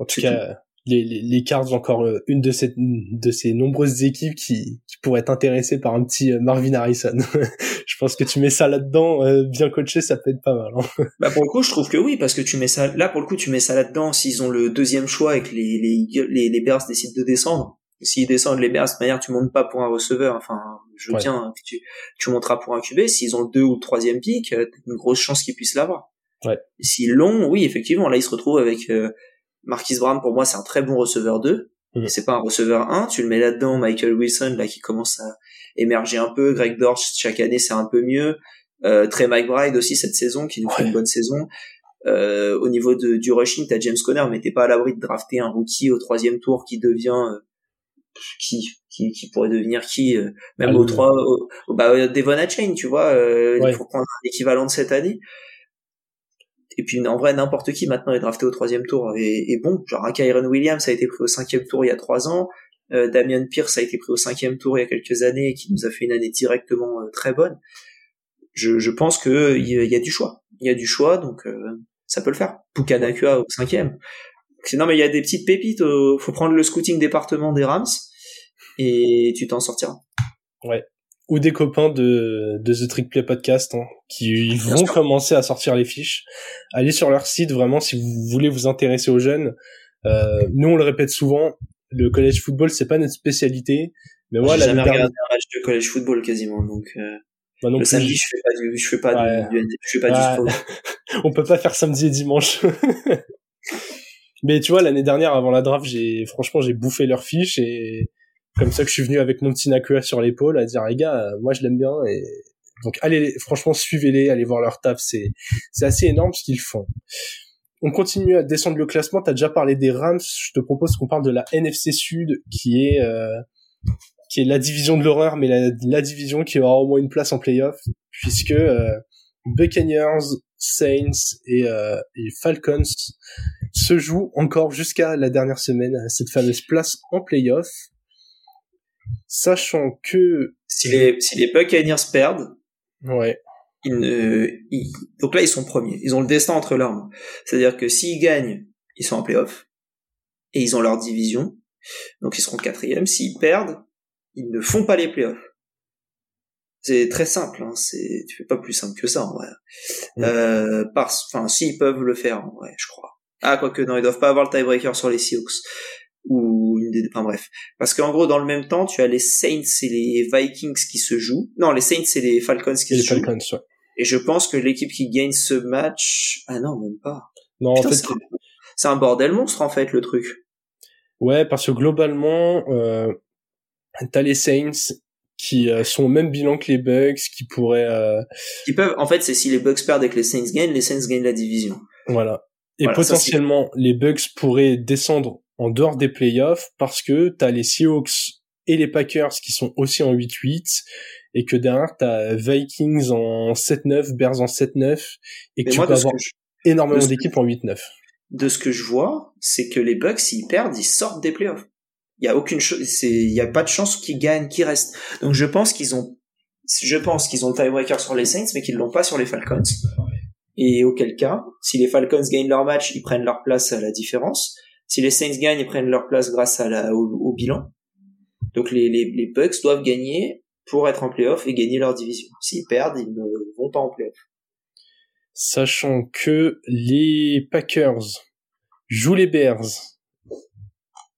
en tout cas, les, les, les Cards encore euh, une de ces de ces nombreuses équipes qui, qui pourraient être intéressées par un petit euh, Marvin Harrison. *laughs* je pense que tu mets ça là-dedans, euh, bien coaché, ça peut être pas mal. Hein. *laughs* bah pour le coup, je trouve que oui, parce que tu mets ça là pour le coup, tu mets ça là-dedans. S'ils ont le deuxième choix et que les les les, les Bears décident de descendre, s'ils descendent les Bears, de manière, tu montes pas pour un receveur. Enfin, je veux bien que tu tu monteras pour un QB. S'ils ont le deux ou le troisième pick, une grosse chance qu'ils puissent l'avoir. Ouais. S'ils l'ont, oui, effectivement, là ils se retrouvent avec Marquis Brown pour moi c'est un très bon receveur 2 mmh. c'est pas un receveur 1 tu le mets là-dedans Michael Wilson là qui commence à émerger un peu. Greg Dortch chaque année c'est un peu mieux. Euh, Trey McBride aussi cette saison qui nous fait une bonne saison. Euh, au niveau de, du rushing t'as James Conner mais t'es pas à l'abri de drafter un rookie au troisième tour qui devient euh, qui, qui, qui pourrait devenir qui euh, même au 3 bah Devon Chain tu vois euh, il faut prendre l'équivalent de cette année et puis en vrai, n'importe qui maintenant est drafté au troisième tour et, bon. Genre Kyron Williams a été pris au cinquième tour il y a trois ans. Euh, Damien Pierce a été pris au cinquième tour il y a quelques années et qui nous a fait une année directement euh, très bonne. Je, pense que il y, a du choix. Il y a du choix, donc euh, ça peut le faire. Pukanakua au cinquième. non, mais il y a des petites pépites. faut prendre le scouting département des Rams et tu t'en sortiras. Ouais. Ou des copains de, de The Trick Play Podcast hein, qui vont sûr. commencer à sortir les fiches. Allez sur leur site vraiment si vous voulez vous intéresser aux jeunes. Euh, nous on le répète souvent, le college football c'est pas notre spécialité. Mais moi J'ai l'année jamais regardé un match de college football quasiment, donc euh, moi non le plus, samedi je fais pas du, je fais pas Ouais. du, du- je fais pas Ouais. du sport. *laughs* on peut pas faire samedi et dimanche. *laughs* Mais tu vois, l'année dernière, avant la draft, j'ai franchement j'ai bouffé leurs fiches et comme ça que je suis venu avec mon petit Nakua sur l'épaule à dire les gars, euh, moi je l'aime bien et donc allez, franchement suivez-les, allez voir leur taf, c'est c'est assez énorme ce qu'ils font. On continue à descendre le classement. T'as déjà parlé des Rams. Je te propose qu'on parle de la NFC Sud, qui est euh, qui est la division de l'horreur, mais la, division qui aura au moins une place en playoff, puisque euh, Buccaneers, Saints et, euh, Falcons se jouent encore jusqu'à la dernière semaine à cette fameuse place en playoff, sachant que Si les, si les Buccaneers perdent, ouais, ils ne, ils- donc là ils sont premiers. Ils ont le destin entre leurs mains. C'est-à-dire que s'ils gagnent, ils sont en playoff et ils ont leur division, donc ils seront quatrième. S'ils perdent, ils ne font pas les playoffs. C'est très simple, hein. c'est tu fais pas plus simple que ça en vrai. Ouais. Euh, parce, enfin, s'ils peuvent le faire, en vrai, je crois. Ah, quoique non, ils doivent pas avoir le tiebreaker sur les Seahawks ou une des, enfin bref. Parce qu'en gros, dans le même temps, tu as les Saints et les Vikings qui se jouent. Non, les Saints et les Falcons qui et les se jouent. Falcons, ouais. Et je pense que l'équipe qui gagne ce match, ah non, même pas. Non, Putain, en fait, c'est un- bordel monstre en fait le truc. ouais, parce que globalement, euh, t'as les Saints qui euh, sont au même bilan que les Bucks, qui pourraient, euh, Qui peuvent, en fait, c'est si les Bucks perdent et que les Saints gagnent, les Saints gagnent la division. voilà. Et Voilà, ça, potentiellement, les Bucks pourraient descendre en dehors des playoffs parce que t'as les Seahawks et les Packers qui sont aussi en 8-8 et que derrière t'as Vikings en 7-9, Bears en 7-9 et que Mais tu moi, peux avoir que je, énormément d'équipes en 8-9. de ce que je vois, c'est que les Bucks, s'ils perdent, ils sortent des playoffs. Il y a aucune chose, c'est, il y a pas de chance qu'ils gagnent, qu'ils restent. Donc je pense qu'ils ont, je pense qu'ils ont le tiebreaker sur les Saints, mais qu'ils l'ont pas sur les Falcons. Et auquel cas, si les Falcons gagnent leur match, ils prennent leur place à la différence. Si les Saints gagnent, ils prennent leur place grâce à la, au, au bilan. Donc les, les, les Bucks doivent gagner pour être en playoff et gagner leur division. S'ils perdent, ils ne vont pas en playoff. Sachant que les Packers jouent les Bears.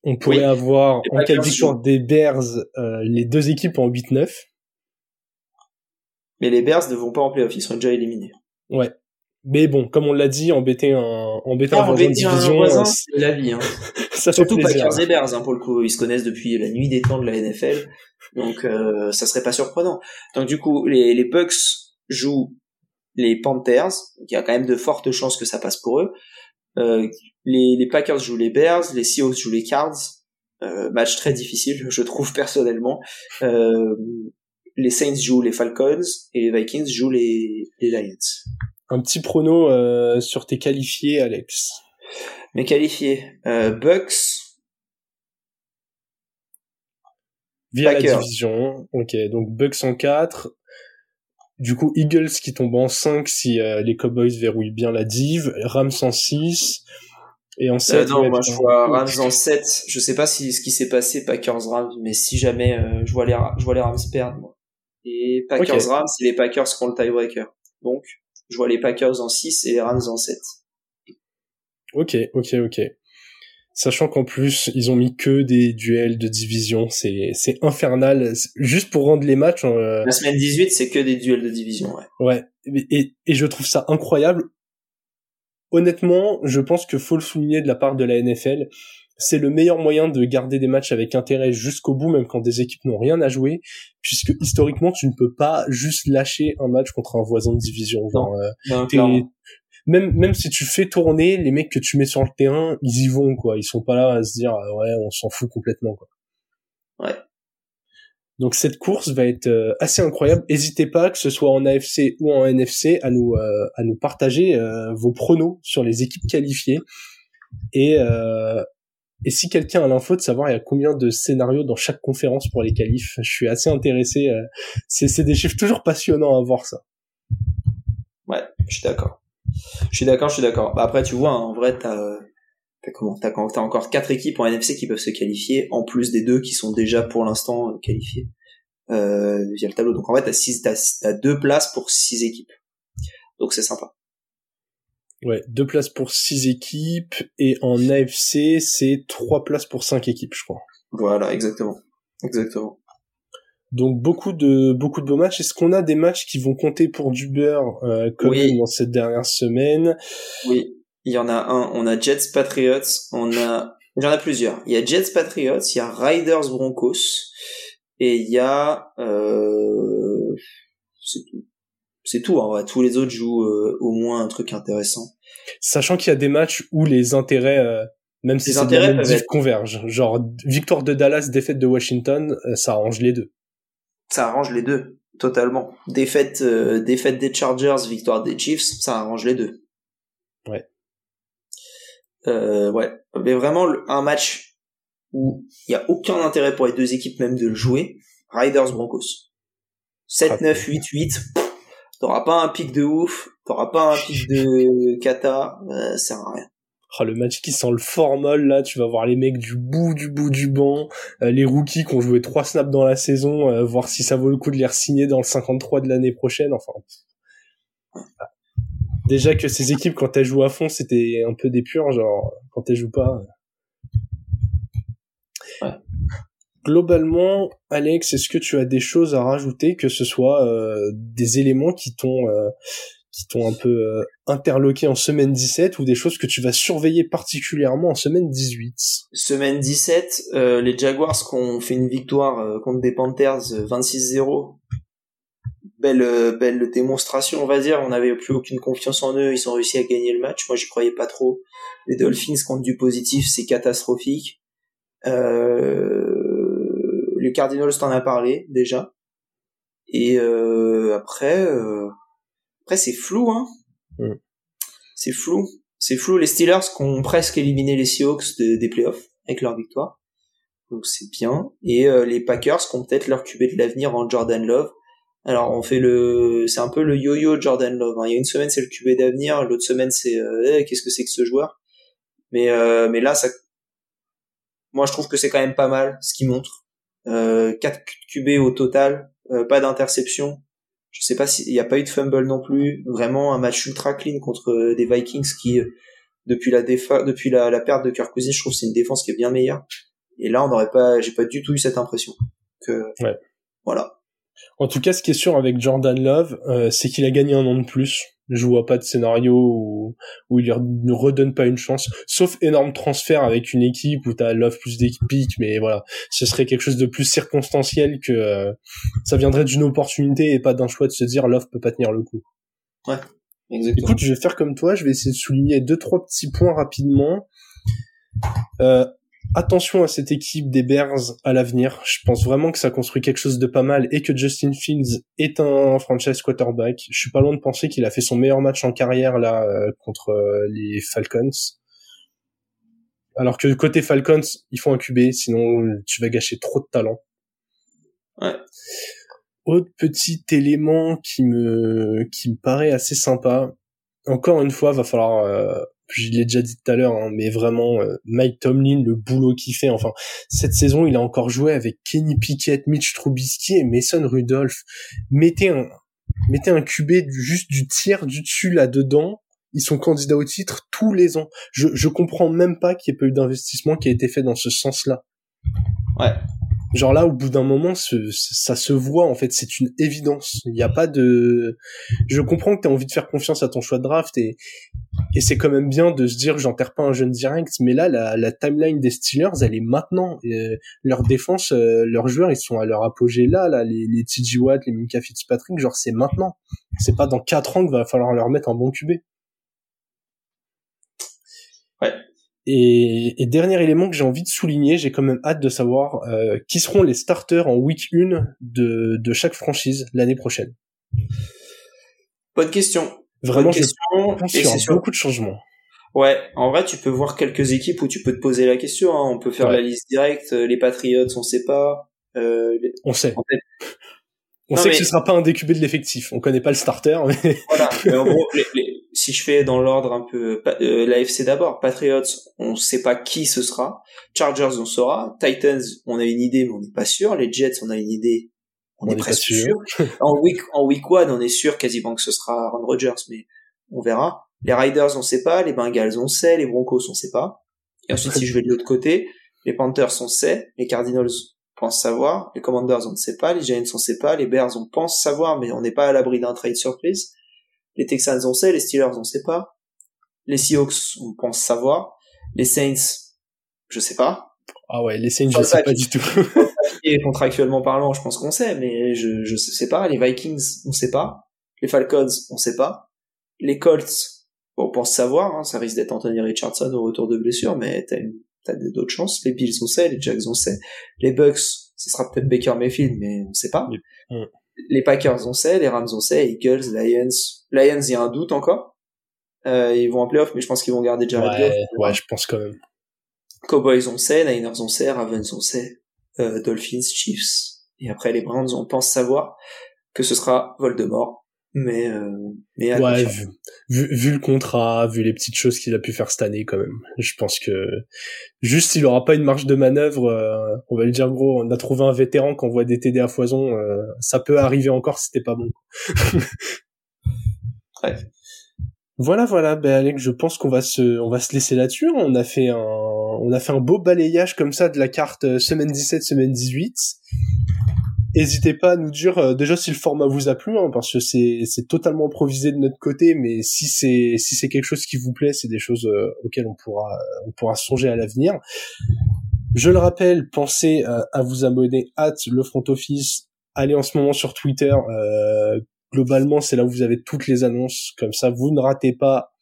On pourrait Oui, avoir, en cas de victoire des Bears, euh, les deux équipes en 8-9. Mais les Bears ne vont pas en playoff, ils sont déjà éliminés. Ouais. Mais bon, comme on l'a dit, embêter un, embêter un Ah, voisin de division, voisin, euh, c'est la vie. Hein. *laughs* ça fait Surtout plaisir. Packers et Bears, hein, pour le coup, ils se connaissent depuis la nuit des temps de la NFL, donc euh, ça serait pas surprenant. Donc du coup, les, les Bucks jouent les Panthers, donc il y a quand même de fortes chances que ça passe pour eux. Euh, les, les Packers jouent les Bears, les Seahawks jouent les Cards. Euh, match très difficile, *laughs* je trouve personnellement. Euh, les Saints jouent les Falcons et les Vikings jouent les, les Lions. Un petit prono euh, sur tes qualifiés, Alex. Mes qualifiés, euh, Bucks, Via Packers. la division. Ok, donc Bucks en 4. Du coup, Eagles qui tombe en 5 si euh, les Cowboys verrouillent bien la div. Rams en 6. Et en 7, Euh, non, moi je vois Rams en 7. Je sais pas si ce qui s'est passé Packers Rams, mais si jamais euh, je vois les Ra- je vois les Rams perdre moi. Et Packers Ok. Rams, c'est les Packers qui ont le tiebreaker. Donc je vois les Packers en 6 et les Rams en 7. Ok, ok, ok. Sachant qu'en plus, ils ont mis que des duels de division. C'est, c'est infernal. Juste pour rendre les matchs, euh, La semaine 18, c'est que des duels de division, ouais. Ouais, et, et je trouve ça incroyable. Honnêtement, je pense que faut le souligner de la part de la NFL. C'est le meilleur moyen de garder des matchs avec intérêt jusqu'au bout, même quand des équipes n'ont rien à jouer, puisque historiquement, tu ne peux pas juste lâcher un match contre un voisin de division. Genre, euh, Non, même même si tu fais tourner les mecs que tu mets sur le terrain, ils y vont quoi. Ils sont pas là à se dire ah ouais, on s'en fout complètement quoi. Ouais. Donc cette course va être euh, assez incroyable. N'hésitez pas, que ce soit en AFC ou en NFC, à nous euh, à nous partager euh, vos pronos sur les équipes qualifiées. Et et si quelqu'un a l'info de savoir il y a combien de scénarios dans chaque conférence pour les qualifs, je suis assez intéressé. euh, c'est des chiffres toujours passionnants à voir ça. Ouais, je suis d'accord. Je suis d'accord, je suis d'accord. Bah après, tu vois, hein, en vrai, t'as, comment T'as as encore quatre équipes en NFC qui peuvent se qualifier, en plus des deux qui sont déjà pour l'instant qualifiées euh, via le tableau. Donc en fait, t'as six, t'as, deux places pour six équipes. Donc c'est sympa. Ouais, deux places pour six équipes et en AFC c'est trois places pour cinq équipes, je crois. Voilà, exactement, exactement. Donc beaucoup de beaucoup de beaux matchs. Est-ce qu'on a des matchs qui vont compter pour du beurre euh, comme dans cette dernière semaine? Oui, il y en a un. On a Jets Patriots. On a il y en a plusieurs. Il y a Jets Patriots, il y a Riders Broncos et il y a euh... c'est tout. C'est tout. Hein. Tous les autres jouent euh, au moins un truc intéressant. Sachant qu'il y a des matchs où les intérêts euh, même si les intérêts peuvent convergent. Genre victoire de Dallas, défaite de Washington, ça arrange les deux ça arrange les deux totalement. Défaite, euh, défaite des Chargers, victoire des Chiefs, ça arrange les deux. Ouais. Euh, ouais, mais vraiment un match où il y a aucun intérêt pour les deux équipes même de le jouer. Riders Broncos. 7 9 8 8. T'auras pas un pic de ouf, t'auras pas un pic de *laughs* kata, euh, ça sert à rien. Oh, le match qui sent le formol là, tu vas voir les mecs du bout du bout du banc, euh, les rookies qui ont joué trois snaps dans la saison, euh, voir si ça vaut le coup de les signer dans le 53 de l'année prochaine. Enfin, déjà que ces équipes quand elles jouent à fond, c'était un peu des purs, genre quand elles jouent pas. Ouais. Globalement, Alex, est-ce que tu as des choses à rajouter, que ce soit euh, des éléments qui t'ont t'ont un peu euh, interloqué en semaine 17 ou des choses que tu vas surveiller particulièrement en semaine 18 Semaine 17, euh, les Jaguars qui ont fait une victoire euh, contre des Panthers 26-0. Belle belle démonstration, on va dire. On n'avait plus aucune confiance en eux. Ils ont réussi à gagner le match. Moi, j'y croyais pas trop. Les Dolphins contre du positif, c'est catastrophique. Les Cardinals, t'en as parlé déjà. Et après, après, c'est flou, hein. Mm. C'est flou. C'est flou. Les Steelers qui ont presque éliminé les Seahawks des playoffs avec leur victoire. Donc c'est bien. Et euh, les Packers qui ont peut-être leur QB de l'avenir en Jordan Love. Alors on fait le, c'est un peu le yo-yo Jordan Love. Hein. Il y a une semaine c'est le QB d'avenir, l'autre semaine c'est euh, eh, qu'est-ce que c'est que ce joueur? Mais euh, mais là ça, moi je trouve que c'est quand même pas mal ce qu'il montre. Euh, 4 QB au total, pas d'interception, je sais pas s'il n'y a pas eu de fumble non plus. Vraiment un match ultra clean contre euh, des Vikings qui, euh, depuis la défa depuis la, la, perte de Kirk Cousins, je trouve c'est une défense qui est bien meilleure. Et là, on n'aurait pas, j'ai pas du tout eu cette impression. Que, ouais. Voilà. En tout cas, ce qui est sûr avec Jordan Love, euh, c'est qu'il a gagné un an de plus je vois pas de scénario où, où il ne redonne pas une chance, sauf énorme transfert avec une équipe où t'as Love plus d'équipe, mais voilà, ce serait quelque chose de plus circonstanciel que euh, ça viendrait d'une opportunité et pas d'un choix de se dire Love peut pas tenir le coup. Ouais, exactement. Écoute, je vais faire comme toi, je vais essayer de souligner deux trois petits points rapidement. Euh, attention à cette équipe des Bears à l'avenir. Je pense vraiment que ça construit quelque chose de pas mal et que Justin Fields est un franchise quarterback. Je suis pas loin de penser qu'il a fait son meilleur match en carrière là euh, contre euh, les Falcons. Alors que côté Falcons, il faut un QB, sinon tu vas gâcher trop de talent. Ouais. Autre petit élément qui me qui me paraît assez sympa. Encore une fois, va falloir euh, je l'ai déjà dit tout à l'heure, hein, mais vraiment euh, Mike Tomlin, le boulot qu'il fait. Enfin, cette saison, il a encore joué avec Kenny Pickett, Mitch Trubisky et Mason Rudolph. Mettez un, mettez un QB juste du tiers du dessus là-dedans. Ils sont candidats au titre tous les ans. Je, je comprends même pas qu'il n'y ait pas eu d'investissement qui a été fait dans ce sens-là. Ouais. Genre là, au bout d'un moment, ça se voit en fait, c'est une évidence. Il n'y a pas de. Je comprends que tu envie de faire confiance à ton choix de draft et et c'est quand même bien de se dire j'enterre pas un jeune direct. Mais là, la, timeline des Steelers, elle est maintenant. Et leur défense, euh, leurs joueurs, ils sont à leur apogée là, là, les, les Watt, les Minka Fitzpatrick, genre c'est maintenant. C'est pas dans quatre ans qu'il va falloir leur mettre un bon QB. Ouais. Et, et, dernier élément que j'ai envie de souligner, j'ai quand même hâte de savoir euh, qui seront les starters en week 1 de, de chaque franchise l'année prochaine. Bonne question. Vraiment, Bonne question. je beaucoup de changements. Ouais, en vrai, tu peux voir quelques équipes où tu peux te poser la question. Hein. On peut faire la liste directe. Euh, les Patriots, on sait pas. Euh, On sait. On sait que ce sera pas un DQB de l'effectif. On connaît pas le starter. Mais... Voilà. Mais en gros, les si je fais dans l'ordre un peu euh, l'AFC d'abord, Patriots, on sait pas qui ce sera. Chargers, on saura. Titans, on a une idée, mais on n'est pas sûr. Les Jets, on a une idée, on, est presque sûr. *laughs* en week en week one, on est sûr quasiment que ce sera Aaron Rodgers, mais on verra. Les Riders, on sait pas. Les Bengals, on sait. Les Broncos, on sait pas. Et ensuite, si je vais de l'autre côté, les Panthers, on sait. Les Cardinals, pense savoir. Les Commanders, on ne sait pas. Les Giants, on sait pas. Les Bears, on pense savoir, mais on n'est pas à l'abri d'un trade surprise. Les Texans, on sait. Les Steelers, on sait pas. Les Seahawks, on pense savoir. Les Saints, je sais pas. Ah ouais, les Saints, je sais pas du tout. et contractuellement parlant, je pense qu'on sait, mais je, je sais pas. Les Vikings, on sait pas. Les Falcons, on sait pas. Les Colts, on pense savoir, hein, ça risque d'être Anthony Richardson au retour de blessure, mais t'as, t'as d'autres chances. Les Bills, on sait. Les Jacks, on sait. Les Bucks, ce sera peut-être Baker Mayfield, mais on sait pas. Les Packers, on sait. Les Rams, on sait. Eagles, Lions. Lions, il y a un doute encore. Euh, ils vont en playoff, mais je pense qu'ils vont garder Jared ouais, Ouais, je pense quand même. Cowboys, on sait. Niners, on sait. Ravens, on sait. Euh, Dolphins, Chiefs. Et après, les Browns, on pense savoir que ce sera Voldemort mais euh, mais ouais, vu, vu, le contrat, vu les petites choses qu'il a pu faire cette année quand même, je pense que juste il aura pas une marge de manœuvre, euh, on va le dire gros, on a trouvé un vétéran qu'on voit des TD à foison, euh, ça peut arriver encore si c'était pas bon. *laughs* Bref. Voilà, voilà, ben Alex, je pense qu'on va se, on va se laisser là-dessus. On a fait un, on a fait un beau balayage comme ça de la carte euh, semaine 17, semaine 18. N'hésitez pas à nous dire euh, déjà si le format vous a plu, hein, parce que c'est c'est totalement improvisé de notre côté, mais si c'est si c'est quelque chose qui vous plaît, c'est des choses euh, auxquelles on pourra on pourra songer à l'avenir. Je le rappelle, pensez à vous abonner à le front office. Allez en ce moment sur Twitter. Globalement, c'est là où vous avez toutes les annonces. Comme ça, vous ne ratez pas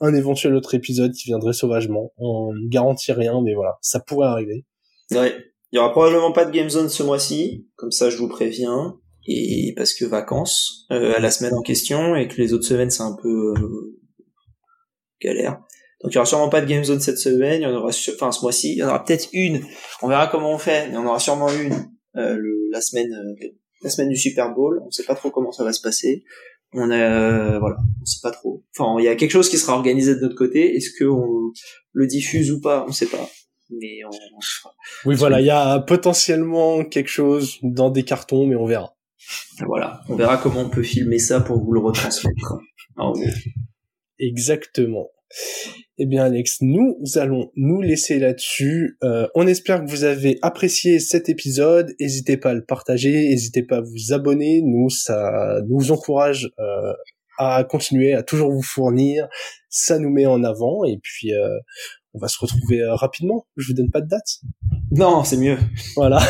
un éventuel autre épisode qui viendrait sauvagement. On ne garantit rien, mais voilà, ça pourrait arriver. Ouais. Il y aura probablement pas de Game Zone ce mois-ci, comme ça je vous préviens, et parce que vacances euh, à la semaine en question et que les autres semaines c'est un peu euh, galère. Donc il y aura sûrement pas de Game Zone cette semaine, il y en aura enfin ce mois-ci, il y en aura peut-être une. On verra comment on fait, mais on aura sûrement une euh, la semaine la semaine du Super Bowl. On sait pas trop comment ça va se passer. On a voilà, on sait pas trop. Enfin, il y a quelque chose qui sera organisé de notre côté. Est-ce que on le diffuse ou pas On sait pas mais on, Oui, voilà, il y a potentiellement quelque chose dans des cartons, mais on verra. Voilà, on verra comment on peut filmer ça pour vous le retransmettre. Exactement. Eh bien Alex, nous allons nous laisser là-dessus. Euh, on espère que vous avez apprécié cet épisode. N'hésitez pas à le partager, n'hésitez pas à vous abonner. Nous, ça nous encourage euh, à continuer, à toujours vous fournir. Ça nous met en avant et puis euh, on va se retrouver rapidement. Je vous donne pas de date. Non, c'est mieux. Voilà.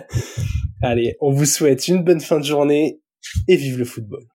*laughs* Allez, on vous souhaite une bonne fin de journée et vive le football.